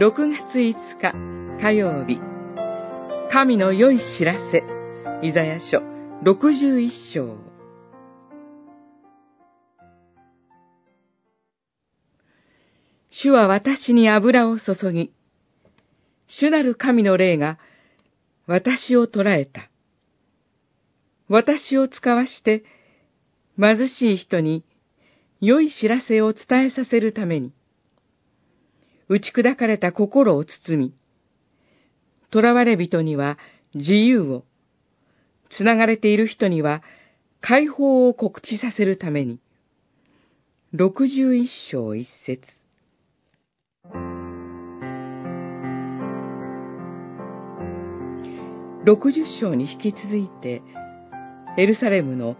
6月5日火曜日神の良い知らせイザヤ書61章主は私に油を注ぎ、主なる神の霊が私を捉えた。私を使わして貧しい人に良い知らせを伝えさせるために、打ち砕かれた心を包み、囚われ人には自由を、つながれている人には解放を告知させるために、六十一章一節。六十章に引き続いて、エルサレムの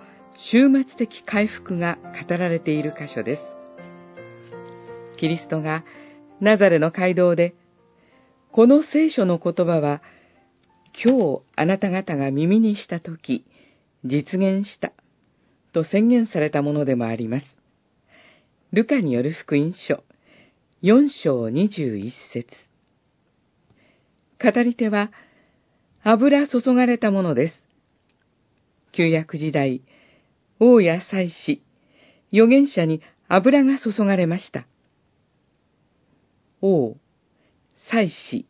終末的回復が語られている箇所です。キリストがナザレの街道で、この聖書の言葉は、今日あなた方が耳にしたとき、実現した、と宣言されたものでもあります。ルカによる福音書、4章21節語り手は、油注がれたものです。旧約時代、王や祭司、預言者に油が注がれました。王、祭司、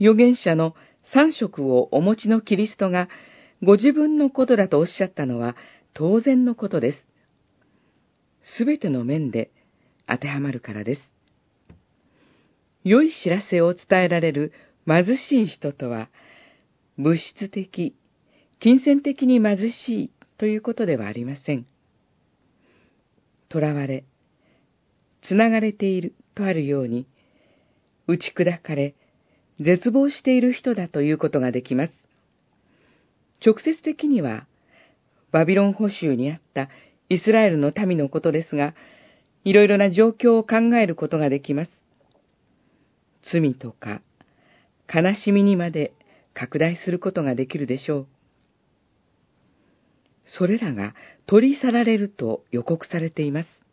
預言者の三色をお持ちのキリストがご自分のことだとおっしゃったのは当然のことです。すべての面で当てはまるからです。良い知らせを伝えられる貧しい人とは、物質的、金銭的に貧しいということではありません。囚われ、つながれているとあるように、打ち砕かれ、絶望している人だということができます。直接的には、バビロン捕囚にあったイスラエルの民のことですが、いろいろな状況を考えることができます。罪とか悲しみにまで拡大することができるでしょう。それらが取り去られると予告されています。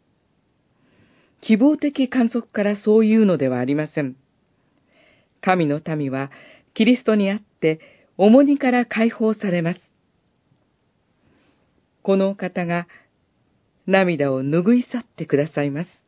希望的観測からそういうのではありません。神の民はキリストにあって重荷から解放されます。この方が涙を拭い去ってくださいます。